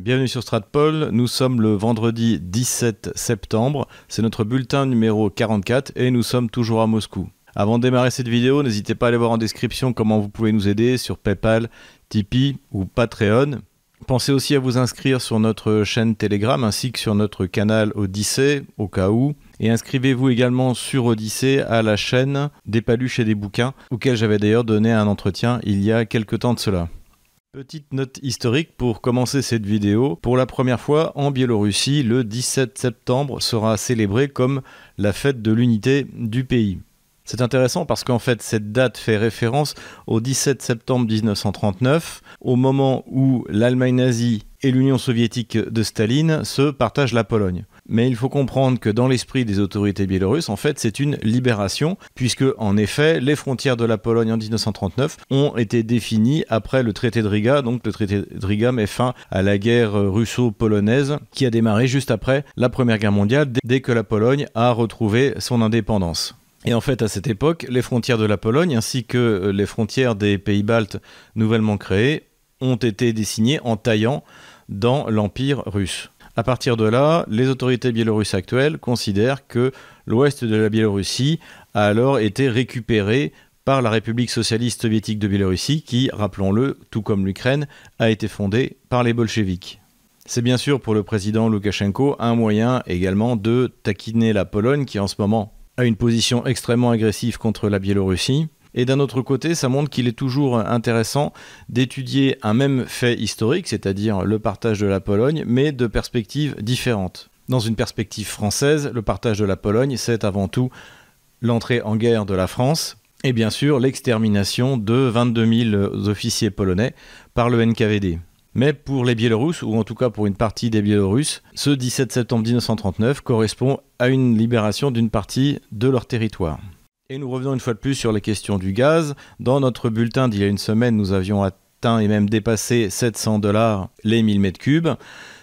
Bienvenue sur Stratpol, nous sommes le vendredi 17 septembre, c'est notre bulletin numéro 44 et nous sommes toujours à Moscou. Avant de démarrer cette vidéo, n'hésitez pas à aller voir en description comment vous pouvez nous aider sur PayPal, Tipeee ou Patreon. Pensez aussi à vous inscrire sur notre chaîne Telegram ainsi que sur notre canal Odyssée au cas où. Et inscrivez-vous également sur Odyssée à la chaîne des paluches et des bouquins, auquel j'avais d'ailleurs donné un entretien il y a quelques temps de cela. Petite note historique pour commencer cette vidéo. Pour la première fois en Biélorussie, le 17 septembre sera célébré comme la fête de l'unité du pays. C'est intéressant parce qu'en fait cette date fait référence au 17 septembre 1939, au moment où l'Allemagne nazie et l'Union soviétique de Staline se partagent la Pologne. Mais il faut comprendre que dans l'esprit des autorités biélorusses, en fait, c'est une libération, puisque en effet, les frontières de la Pologne en 1939 ont été définies après le traité de Riga. Donc le traité de Riga met fin à la guerre russo-polonaise qui a démarré juste après la Première Guerre mondiale, dès que la Pologne a retrouvé son indépendance. Et en fait, à cette époque, les frontières de la Pologne ainsi que les frontières des pays baltes nouvellement créés ont été désignées en taillant dans l'Empire russe. À partir de là, les autorités biélorusses actuelles considèrent que l'ouest de la Biélorussie a alors été récupéré par la République socialiste soviétique de Biélorussie qui, rappelons-le, tout comme l'Ukraine, a été fondée par les bolcheviks. C'est bien sûr pour le président Loukachenko un moyen également de taquiner la Pologne qui en ce moment a une position extrêmement agressive contre la Biélorussie et d'un autre côté, ça montre qu'il est toujours intéressant d'étudier un même fait historique, c'est-à-dire le partage de la Pologne, mais de perspectives différentes. Dans une perspective française, le partage de la Pologne, c'est avant tout l'entrée en guerre de la France et bien sûr l'extermination de 22 000 officiers polonais par le NKVD. Mais pour les Biélorusses, ou en tout cas pour une partie des Biélorusses, ce 17 septembre 1939 correspond à une libération d'une partie de leur territoire. Et nous revenons une fois de plus sur les questions du gaz. Dans notre bulletin d'il y a une semaine, nous avions atteint et même dépassé 700 dollars les 1000 mètres cubes.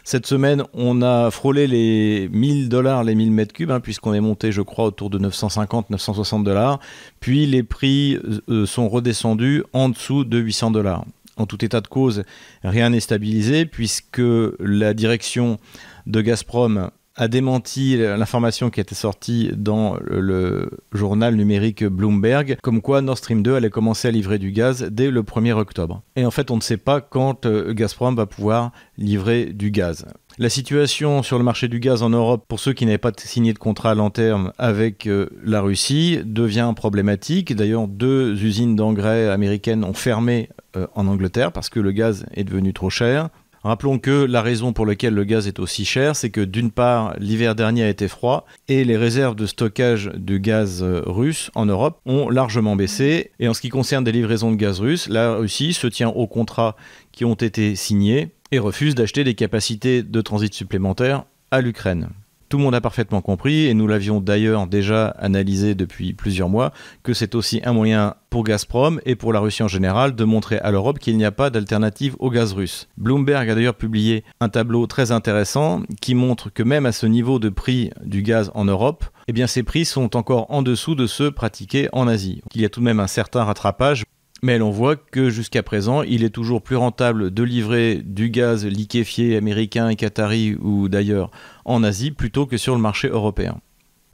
Cette semaine, on a frôlé les 1000 dollars les 1000 mètres cubes, hein, puisqu'on est monté, je crois, autour de 950-960 dollars. Puis les prix euh, sont redescendus en dessous de 800 dollars. En tout état de cause, rien n'est stabilisé, puisque la direction de Gazprom a démenti l'information qui était sortie dans le journal numérique Bloomberg, comme quoi Nord Stream 2 allait commencer à livrer du gaz dès le 1er octobre. Et en fait, on ne sait pas quand euh, Gazprom va pouvoir livrer du gaz. La situation sur le marché du gaz en Europe, pour ceux qui n'avaient pas signé de contrat à long terme avec euh, la Russie, devient problématique. D'ailleurs, deux usines d'engrais américaines ont fermé euh, en Angleterre parce que le gaz est devenu trop cher. Rappelons que la raison pour laquelle le gaz est aussi cher, c'est que d'une part, l'hiver dernier a été froid et les réserves de stockage de gaz euh, russe en Europe ont largement baissé. Et en ce qui concerne des livraisons de gaz russe, la Russie se tient aux contrats qui ont été signés et refuse d'acheter des capacités de transit supplémentaires à l'Ukraine. Tout le monde a parfaitement compris, et nous l'avions d'ailleurs déjà analysé depuis plusieurs mois, que c'est aussi un moyen pour Gazprom et pour la Russie en général de montrer à l'Europe qu'il n'y a pas d'alternative au gaz russe. Bloomberg a d'ailleurs publié un tableau très intéressant qui montre que même à ce niveau de prix du gaz en Europe, eh bien ces prix sont encore en dessous de ceux pratiqués en Asie. Il y a tout de même un certain rattrapage mais l'on voit que jusqu'à présent, il est toujours plus rentable de livrer du gaz liquéfié américain et qatari ou d'ailleurs en Asie plutôt que sur le marché européen.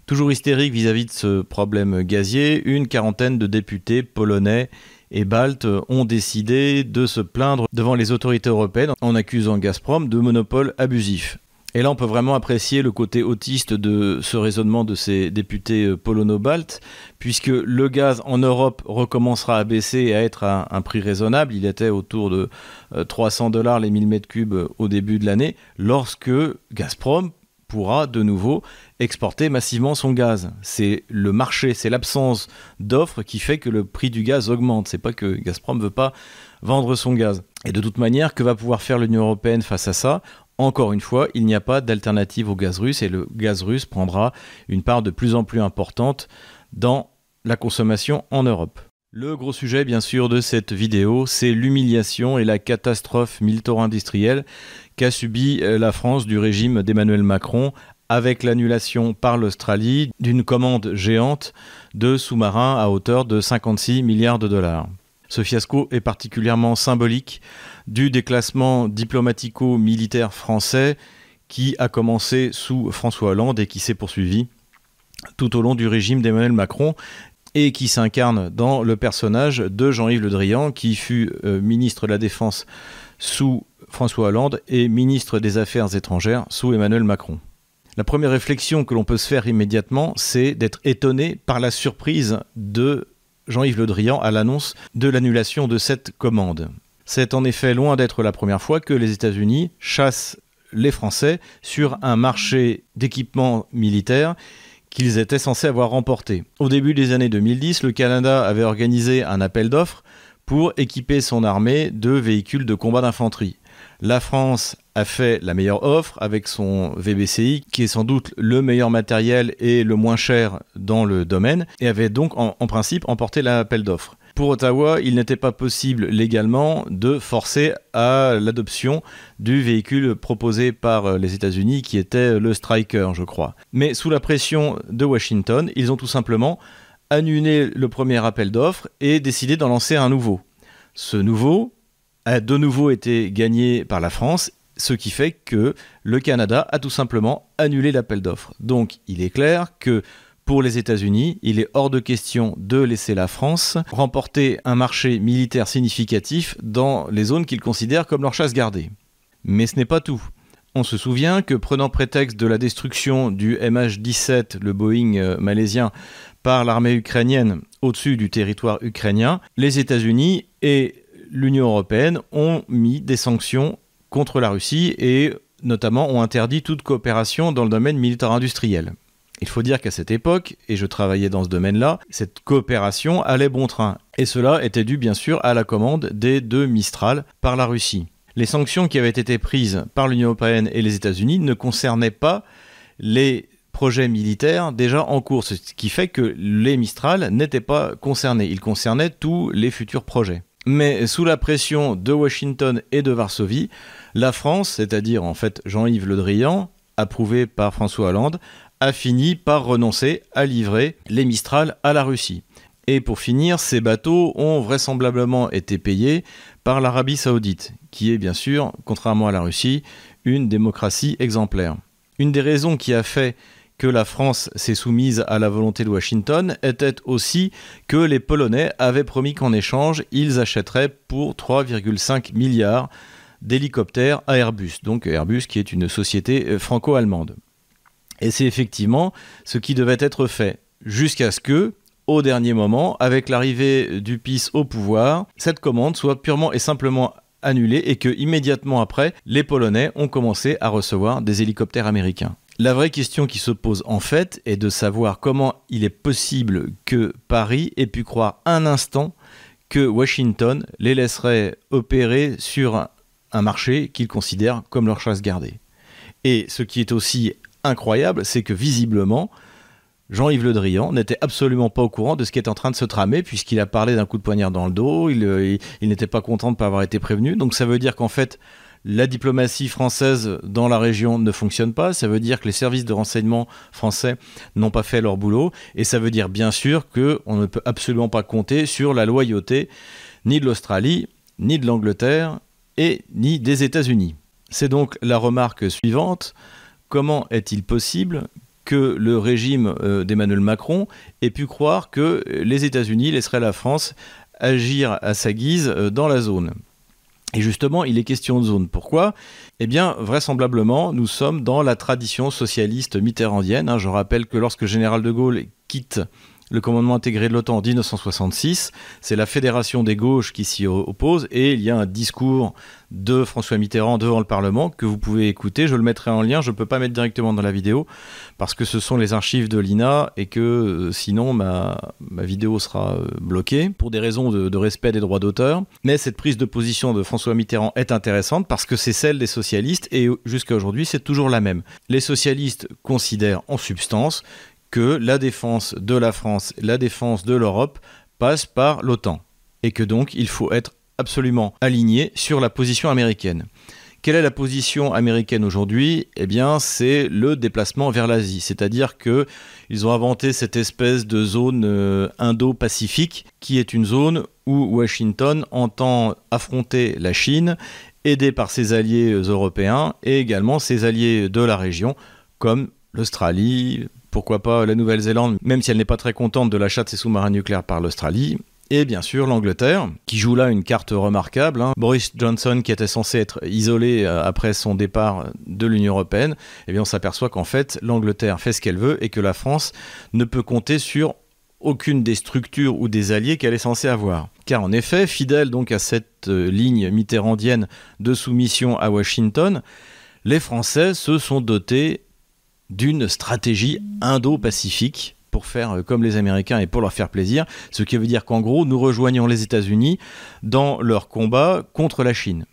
Toujours hystérique vis-à-vis de ce problème gazier, une quarantaine de députés polonais et baltes ont décidé de se plaindre devant les autorités européennes en accusant Gazprom de monopole abusif. Et là, on peut vraiment apprécier le côté autiste de ce raisonnement de ces députés euh, polono-baltes, puisque le gaz en Europe recommencera à baisser et à être à un prix raisonnable. Il était autour de 300 euh, dollars les 1000 mètres cubes euh, au début de l'année, lorsque Gazprom pourra de nouveau exporter massivement son gaz. C'est le marché, c'est l'absence d'offres qui fait que le prix du gaz augmente. C'est pas que Gazprom ne veut pas vendre son gaz. Et de toute manière, que va pouvoir faire l'Union européenne face à ça? Encore une fois, il n'y a pas d'alternative au gaz russe et le gaz russe prendra une part de plus en plus importante dans la consommation en Europe. Le gros sujet, bien sûr, de cette vidéo, c'est l'humiliation et la catastrophe militaro-industrielle qu'a subi euh, la France du régime d'Emmanuel Macron avec l'annulation par l'Australie d'une commande géante de sous-marins à hauteur de 56 milliards de dollars. Ce fiasco est particulièrement symbolique du déclassement diplomatico-militaire français qui a commencé sous François Hollande et qui s'est poursuivi tout au long du régime d'Emmanuel Macron et qui s'incarne dans le personnage de Jean-Yves Le Drian, qui fut euh, ministre de la Défense sous François Hollande et ministre des Affaires étrangères sous Emmanuel Macron. La première réflexion que l'on peut se faire immédiatement, c'est d'être étonné par la surprise de Jean-Yves Le Drian à l'annonce de l'annulation de cette commande. C'est en effet loin d'être la première fois que les États-Unis chassent les Français sur un marché d'équipement militaire qu'ils étaient censés avoir remporté. Au début des années 2010, le Canada avait organisé un appel d'offres pour équiper son armée de véhicules de combat d'infanterie. La France a fait la meilleure offre avec son VBCI, qui est sans doute le meilleur matériel et le moins cher dans le domaine, et avait donc en, principe emporté l'appel d'offres. Pour Ottawa, il n'était pas possible légalement de forcer à l'adoption du véhicule proposé par les États-Unis, qui était le Striker, je crois. Mais sous la pression de Washington, ils ont tout simplement annulé le premier appel d'offres et décidé d'en lancer un nouveau. Ce nouveau a de nouveau été gagné par la France ce qui fait que le Canada a tout simplement annulé l'appel d'offres. Donc il est clair que pour les États-Unis, il est hors de question de laisser la France remporter un marché militaire significatif dans les zones qu'ils considèrent comme leur chasse gardée. Mais ce n'est pas tout. On se souvient que prenant prétexte de la destruction du MH17, le Boeing euh, malaisien, par l'armée ukrainienne au-dessus du territoire ukrainien, les États-Unis et l'Union européenne ont mis des sanctions contre la Russie et notamment ont interdit toute coopération dans le domaine militaire industriel. Il faut dire qu'à cette époque, et je travaillais dans ce domaine-là, cette coopération allait bon train. Et cela était dû bien sûr à la commande des deux Mistral par la Russie. Les sanctions qui avaient été prises par l'Union européenne et les États-Unis ne concernaient pas les projets militaires déjà en cours, ce qui fait que les Mistral n'étaient pas concernés. Ils concernaient tous les futurs projets. Mais sous la pression de Washington et de Varsovie, la France, c'est-à-dire en fait Jean-Yves Le Drian, approuvé par François Hollande, a fini par renoncer à livrer les Mistral à la Russie. Et pour finir, ces bateaux ont vraisemblablement été payés par l'Arabie saoudite, qui est bien sûr, contrairement à la Russie, une démocratie exemplaire. Une des raisons qui a fait que la France s'est soumise à la volonté de Washington était aussi que les Polonais avaient promis qu'en échange, ils achèteraient pour 3,5 milliards d'hélicoptères à Airbus, donc Airbus qui est une société euh, franco-allemande. Et c'est effectivement ce qui devait être fait, jusqu'à ce que, au dernier moment, avec l'arrivée du PIS au pouvoir, cette commande soit purement et simplement annulée et que immédiatement après, les Polonais ont commencé à recevoir des hélicoptères américains. La vraie question qui se pose en fait est de savoir comment il est possible que Paris ait pu croire un instant que Washington les laisserait opérer sur un marché qu'ils considèrent comme leur chasse gardée. Et ce qui est aussi incroyable, c'est que visiblement, Jean-Yves Le Drian n'était absolument pas au courant de ce qui est en train de se tramer, puisqu'il a parlé d'un coup de poignard dans le dos, il, euh, n'était pas content de ne pas avoir été prévenu. Donc ça veut dire qu'en fait, la diplomatie française dans la région ne fonctionne pas. Ça veut dire que les services de renseignement français n'ont pas fait leur boulot. Et ça veut dire bien sûr qu'on ne peut absolument pas compter sur la loyauté ni de l'Australie, ni de l'Angleterre, et ni des États-Unis. C'est donc la remarque suivante. Comment est-il possible que le régime euh, d'Emmanuel Macron ait pu croire que les États-Unis laisseraient la France agir à sa guise euh, dans la zone? Et justement, il est question de zone. Pourquoi? Eh bien, vraisemblablement, nous sommes dans la tradition socialiste mitterrandienne. Hein. Je rappelle que lorsque Général de Gaulle quitte le commandement intégré de l'OTAN en 1966. C'est la fédération des gauches qui s'y oppose et il y a un discours de François Mitterrand devant le Parlement que vous pouvez écouter. Je le mettrai en lien, je ne peux pas mettre directement dans la vidéo parce que ce sont les archives de l'INA et que euh, sinon ma, vidéo sera euh, bloquée pour des raisons de respect des droits d'auteur. Mais cette prise de position de François Mitterrand est intéressante parce que c'est celle des socialistes et jusqu'à aujourd'hui c'est toujours la même. Les socialistes considèrent en substance que la défense de la France, la défense de l'Europe passe par l'OTAN et que donc il faut être absolument aligné sur la position américaine. Quelle est la position américaine aujourd'hui? Eh bien, c'est le déplacement vers l'Asie, c'est-à-dire que ils ont inventé cette espèce de zone euh, indo-pacifique qui est une zone où Washington entend affronter la Chine, aidé par ses alliés européens et également ses alliés de la région comme l'Australie, pourquoi pas la Nouvelle-Zélande, même si elle n'est pas très contente de l'achat de ses sous-marins nucléaires par l'Australie, et bien sûr l'Angleterre, qui joue là une carte remarquable. Hein. Boris Johnson, qui était censé être isolé euh, après son départ de l'Union européenne, eh bien on s'aperçoit qu'en fait l'Angleterre fait ce qu'elle veut et que la France ne peut compter sur aucune des structures ou des alliés qu'elle est censée avoir. Car en effet, fidèle donc à cette euh, ligne mitterrandienne de soumission à Washington, les Français se sont dotés d'une stratégie indo-pacifique pour faire euh, comme les Américains et pour leur faire plaisir, ce qui veut dire qu'en gros, nous rejoignons les États-Unis dans leur combat contre la Chine,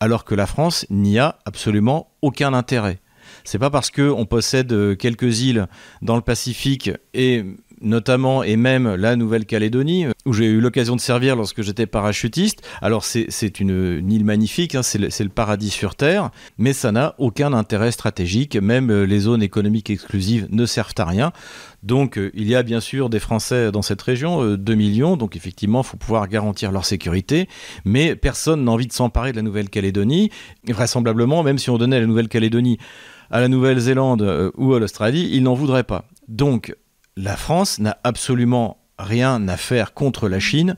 alors que la France n'y a absolument aucun intérêt. C'est pas parce qu'on possède euh, quelques îles dans le Pacifique et notamment et même la Nouvelle-Calédonie, où j'ai eu l'occasion de servir lorsque j'étais parachutiste. Alors c'est une, île magnifique, hein, c'est le, paradis sur Terre, mais ça n'a aucun intérêt stratégique, même euh, les zones économiques exclusives ne servent à rien. Donc euh, il y a bien sûr des Français dans cette région, 2 euh, millions, donc effectivement il faut pouvoir garantir leur sécurité, mais personne n'a envie de s'emparer de la Nouvelle-Calédonie. Vraisemblablement, même si on donnait la Nouvelle-Calédonie à la Nouvelle-Zélande ou à l'Australie, ils n'en voudraient pas. Donc la France n'a absolument rien à faire contre la Chine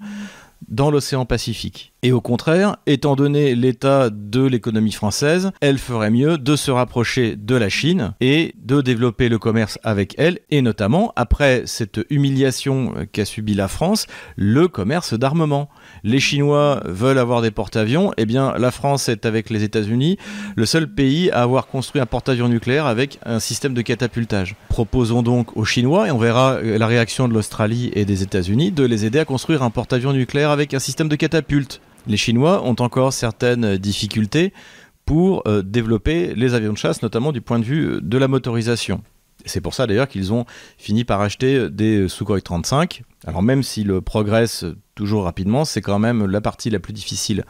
dans l'océan Pacifique. Et au contraire, étant donné l'état de l'économie française, elle ferait mieux de se rapprocher de la Chine et de développer le commerce avec elle, et notamment, après cette humiliation qu'a subie la France, le commerce d'armement. Les Chinois veulent avoir des porte-avions, et eh bien la France est avec les États-Unis le seul pays à avoir construit un porte-avions nucléaire avec un système de catapultage. Proposons donc aux Chinois, et on verra la réaction de l'Australie et des États-Unis, de les aider à construire un porte-avions nucléaire avec un système de catapulte les Chinois ont encore certaines difficultés pour euh, développer les avions de chasse, notamment du point de vue euh, de la motorisation. C'est pour ça d'ailleurs qu'ils ont fini par acheter des Sukhoi 35. Alors même s'ils progressent toujours rapidement, c'est quand même la partie la plus difficile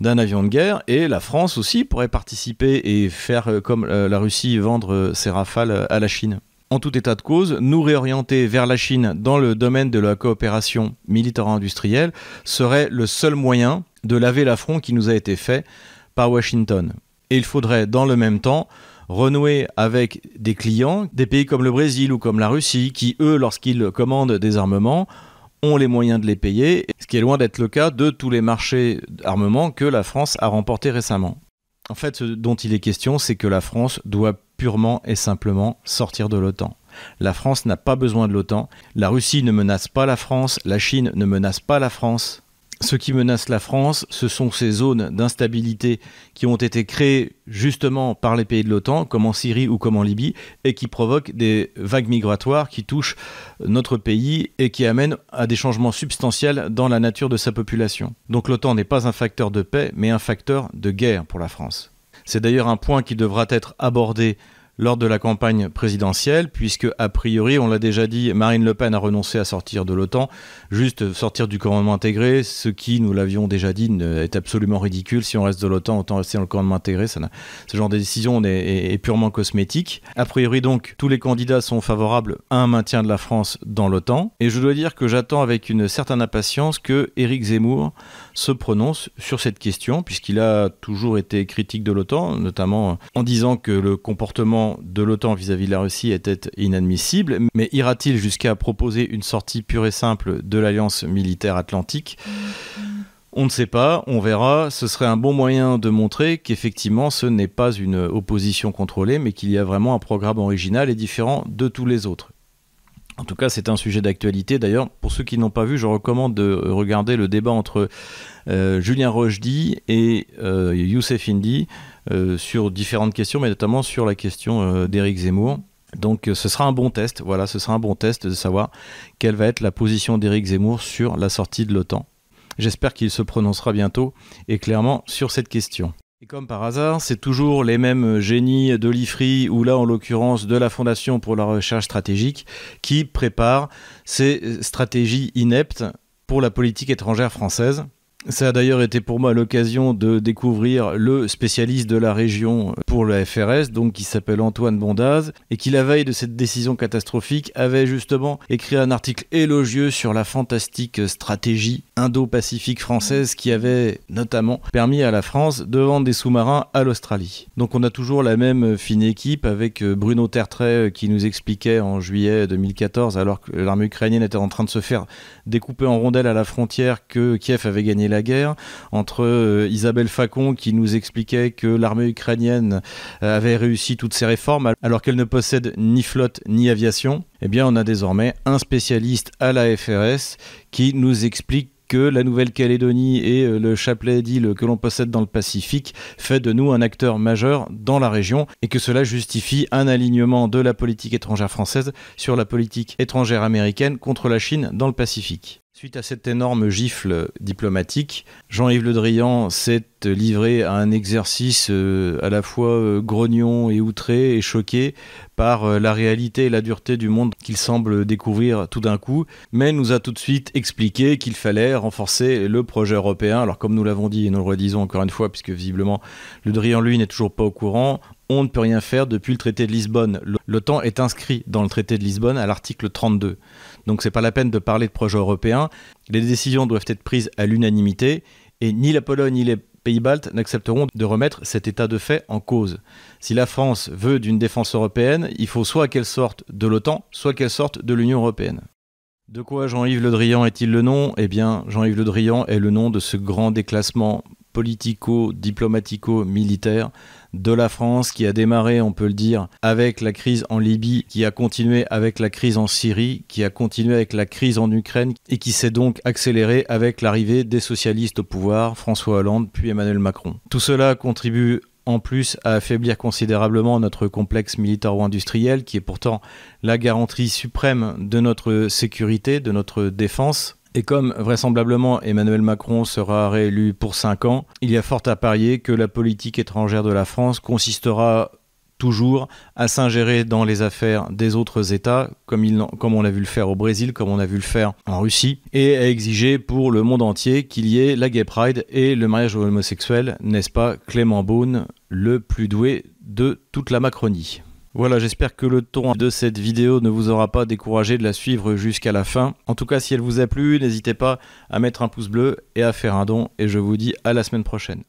d'un avion de guerre. Et la France aussi pourrait participer et faire euh, comme la Russie, vendre ses rafales à la Chine. En tout état de cause, nous réorienter vers la Chine dans le domaine de la coopération militaire-industrielle serait le seul moyen de laver l'affront qui nous a été fait par Washington. Et il faudrait dans le même temps renouer avec des clients, des pays comme le Brésil ou comme la Russie, qui eux, lorsqu'ils commandent des armements, ont les moyens de les payer, ce qui est loin d'être le cas de tous les marchés d'armement que la France a remportés récemment. En fait, ce dont il est question, c'est que la France doit purement et simplement sortir de l'OTAN. La France n'a pas besoin de l'OTAN. La Russie ne menace pas la France. La Chine ne menace pas la France. Ce qui menace la France, ce sont ces zones d'instabilité qui ont été créées justement par les pays de l'OTAN, comme en Syrie ou comme en Libye, et qui provoquent des vagues migratoires qui touchent notre pays et qui amènent à des changements substantiels dans la nature de sa population. Donc l'OTAN n'est pas un facteur de paix, mais un facteur de guerre pour la France. C'est d'ailleurs un point qui devra être abordé lors de la campagne présidentielle, puisque, a priori, on l'a déjà dit, Marine Le Pen a renoncé à sortir de l'OTAN, juste sortir du commandement intégré, ce qui, nous l'avions déjà dit, est absolument ridicule. Si on reste de l'OTAN, autant rester dans le commandement intégré. Ça ce genre de décision est, purement cosmétique. A priori, donc, tous les candidats sont favorables à un maintien de la France dans l'OTAN. Et je dois dire que j'attends avec une certaine impatience que Éric Zemmour se prononce sur cette question, puisqu'il a toujours été critique de l'OTAN, notamment en disant que le comportement de l'OTAN vis-à-vis de la Russie était inadmissible, mais ira-t-il jusqu'à proposer une sortie pure et simple de l'alliance militaire atlantique? On ne sait pas, on verra. Ce serait un bon moyen de montrer qu'effectivement ce n'est pas une opposition contrôlée, mais qu'il y a vraiment un programme original et différent de tous les autres. En tout cas, c'est un sujet d'actualité. D'ailleurs, pour ceux qui n'ont pas vu, je recommande de regarder le débat entre euh, Julien Rochdy et euh, Youssef Indy euh, sur différentes questions, mais notamment sur la question d'Éric Zemmour. Donc ce sera un bon test, voilà, ce sera un bon test de savoir quelle va être la position d'Éric Zemmour sur la sortie de l'OTAN. J'espère qu'il se prononcera bientôt et clairement sur cette question. Et comme par hasard, c'est toujours les mêmes génies de l'IFRI ou là en l'occurrence de la Fondation pour la recherche stratégique qui préparent ces stratégies ineptes pour la politique étrangère française Ça a d'ailleurs été pour moi l'occasion de découvrir le spécialiste de la région pour la FRS, donc qui s'appelle Antoine Bondaz, et qui la veille de cette décision catastrophique avait justement écrit un article élogieux sur la fantastique stratégie indo-pacifique française qui avait notamment permis à la France de vendre des sous-marins à l'Australie. Donc on a toujours la même fine équipe avec Bruno Tertrais qui nous expliquait en juillet 2014, alors que l'armée ukrainienne était en train de se faire découper en rondelles à la frontière, que Kiev avait gagné la guerre, entre euh, Isabelle Facon qui nous expliquait que l'armée ukrainienne euh, avait réussi toutes ses réformes alors qu'elle ne possède ni flotte ni aviation, eh bien on a désormais un spécialiste à la FRS qui nous explique que la Nouvelle-Calédonie et euh, le chapelet d'îles que l'on possède dans le Pacifique fait de nous un acteur majeur dans la région et que cela justifie un alignement de la politique étrangère française sur la politique étrangère américaine contre la Chine dans le Pacifique. Suite à cette énorme gifle diplomatique, Jean-Yves Le Drian s'est livré à un exercice euh, à la fois euh, grognon et outré et choqué par euh, la réalité et la dureté du monde qu'il semble découvrir tout d'un coup, mais nous a tout de suite expliqué qu'il fallait renforcer le projet européen. Alors comme nous l'avons dit et nous le redisons encore une fois, puisque visiblement Le Drian lui n'est toujours pas au courant, on ne peut rien faire depuis le traité de Lisbonne. L'OTAN est inscrit dans le traité de Lisbonne à l'article 32. Donc c'est pas la peine de parler de projet européen. Les décisions doivent être prises à l'unanimité et ni la Pologne ni les Pays-Baltes n'accepteront de remettre cet état de fait en cause. Si la France veut d'une défense européenne, il faut soit qu'elle sorte de l'OTAN, soit qu'elle sorte de l'Union européenne. De quoi Jean-Yves Le Drian est-il le nom? Eh bien, Jean-Yves Le Drian est le nom de ce grand déclassement politico-diplomatico-militaire de la France qui a démarré, on peut le dire, avec la crise en Libye, qui a continué avec la crise en Syrie, qui a continué avec la crise en Ukraine et qui s'est donc accéléré avec l'arrivée des socialistes au pouvoir, François Hollande puis Emmanuel Macron. Tout cela contribue en plus à affaiblir considérablement notre complexe militaro-industriel qui est pourtant la garantie suprême de notre sécurité, de notre défense. Et comme vraisemblablement Emmanuel Macron sera réélu pour 5 ans, il y a fort à parier que la politique étrangère de la France consistera toujours à s'ingérer dans les affaires des autres États, comme, on l'a vu le faire au Brésil, comme on a vu le faire en Russie, et à exiger pour le monde entier qu'il y ait la Gay Pride et le mariage homosexuel, n'est-ce pas Clément Beaune, le plus doué de toute la Macronie? Voilà, j'espère que le ton de cette vidéo ne vous aura pas découragé de la suivre jusqu'à la fin. En tout cas, si elle vous a plu, n'hésitez pas à mettre un pouce bleu et à faire un don. Et je vous dis à la semaine prochaine.